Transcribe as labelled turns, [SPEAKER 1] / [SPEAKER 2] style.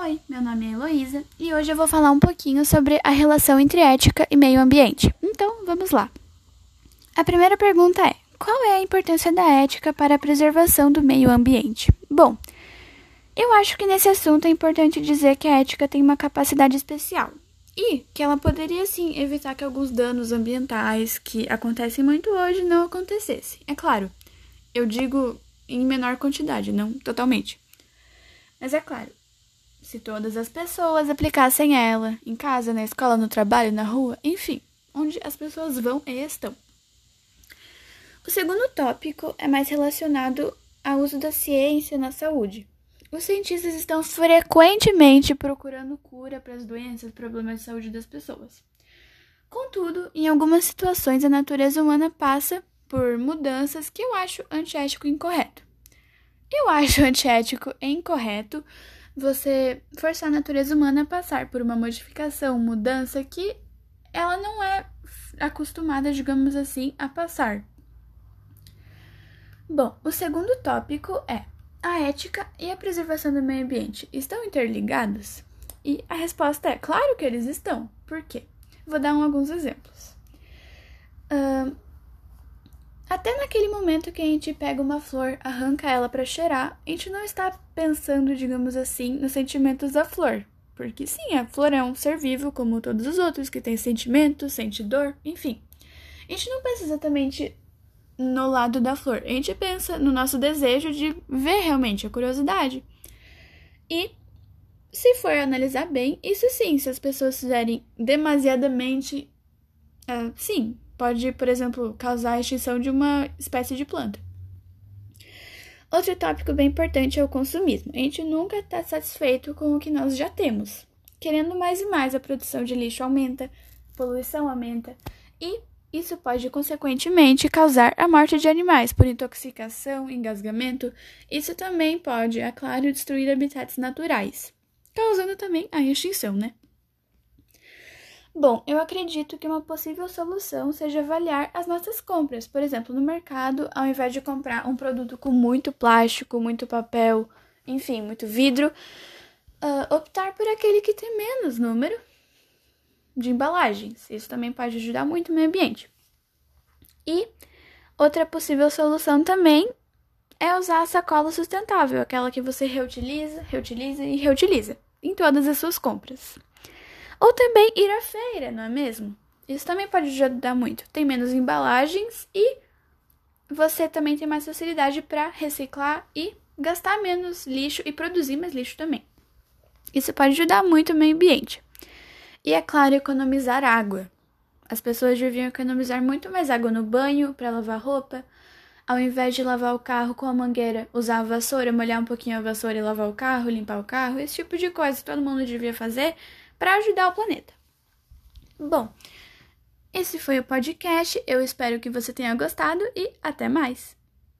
[SPEAKER 1] Oi, meu nome é Heloísa e hoje eu vou falar um pouquinho sobre a relação entre ética e meio ambiente. Então, vamos lá. A primeira pergunta é: qual é a importância da ética para a preservação do meio ambiente? Bom, eu acho que nesse assunto é importante dizer que a ética tem uma capacidade especial e que ela poderia sim evitar que alguns danos ambientais que acontecem muito hoje não acontecessem. É claro, eu digo em menor quantidade, não totalmente. Mas é claro, se todas as pessoas aplicassem ela em casa, na escola, no trabalho, na rua, enfim, onde as pessoas vão e estão. O segundo tópico é mais relacionado ao uso da ciência na saúde. Os cientistas estão frequentemente procurando cura para as doenças e problemas de saúde das pessoas. Contudo, em algumas situações, a natureza humana passa por mudanças que eu acho antiético e incorreto. Eu acho antiético e incorreto você forçar a natureza humana a passar por uma modificação, mudança que ela não é acostumada, digamos assim, a passar. Bom, o segundo tópico é a ética e a preservação do meio ambiente estão interligados? E a resposta é claro que eles estão. Por quê? Vou dar um, alguns exemplos. Uh, até naquele momento que a gente pega uma flor, arranca ela para cheirar, a gente não está pensando, digamos assim, nos sentimentos da flor. Porque sim, a flor é um ser vivo como todos os outros, que tem sentimentos, sente dor, enfim. A gente não pensa exatamente no lado da flor, a gente pensa no nosso desejo de ver realmente a curiosidade. E se for analisar bem, isso sim, se as pessoas fizerem demasiadamente. Uh, sim, pode, por exemplo, causar a extinção de uma espécie de planta. Outro tópico bem importante é o consumismo. A gente nunca está satisfeito com o que nós já temos. Querendo mais e mais, a produção de lixo aumenta, a poluição aumenta e isso pode, consequentemente, causar a morte de animais por intoxicação, engasgamento. Isso também pode, é claro, destruir habitats naturais, causando também a extinção, né? Bom, eu acredito que uma possível solução seja avaliar as nossas compras. Por exemplo, no mercado, ao invés de comprar um produto com muito plástico, muito papel, enfim, muito vidro, uh, optar por aquele que tem menos número de embalagens. Isso também pode ajudar muito o meio ambiente. E outra possível solução também é usar a sacola sustentável, aquela que você reutiliza, reutiliza e reutiliza em todas as suas compras. Ou também ir à feira, não é mesmo? Isso também pode ajudar muito. Tem menos embalagens e você também tem mais facilidade para reciclar e gastar menos lixo e produzir mais lixo também. Isso pode ajudar muito o meio ambiente. E é claro, economizar água. As pessoas deviam economizar muito mais água no banho para lavar roupa, ao invés de lavar o carro com a mangueira, usar a vassoura, molhar um pouquinho a vassoura e lavar o carro, limpar o carro, esse tipo de coisa todo mundo devia fazer para ajudar o planeta. Bom, esse foi o podcast. Eu espero que você tenha gostado e até mais.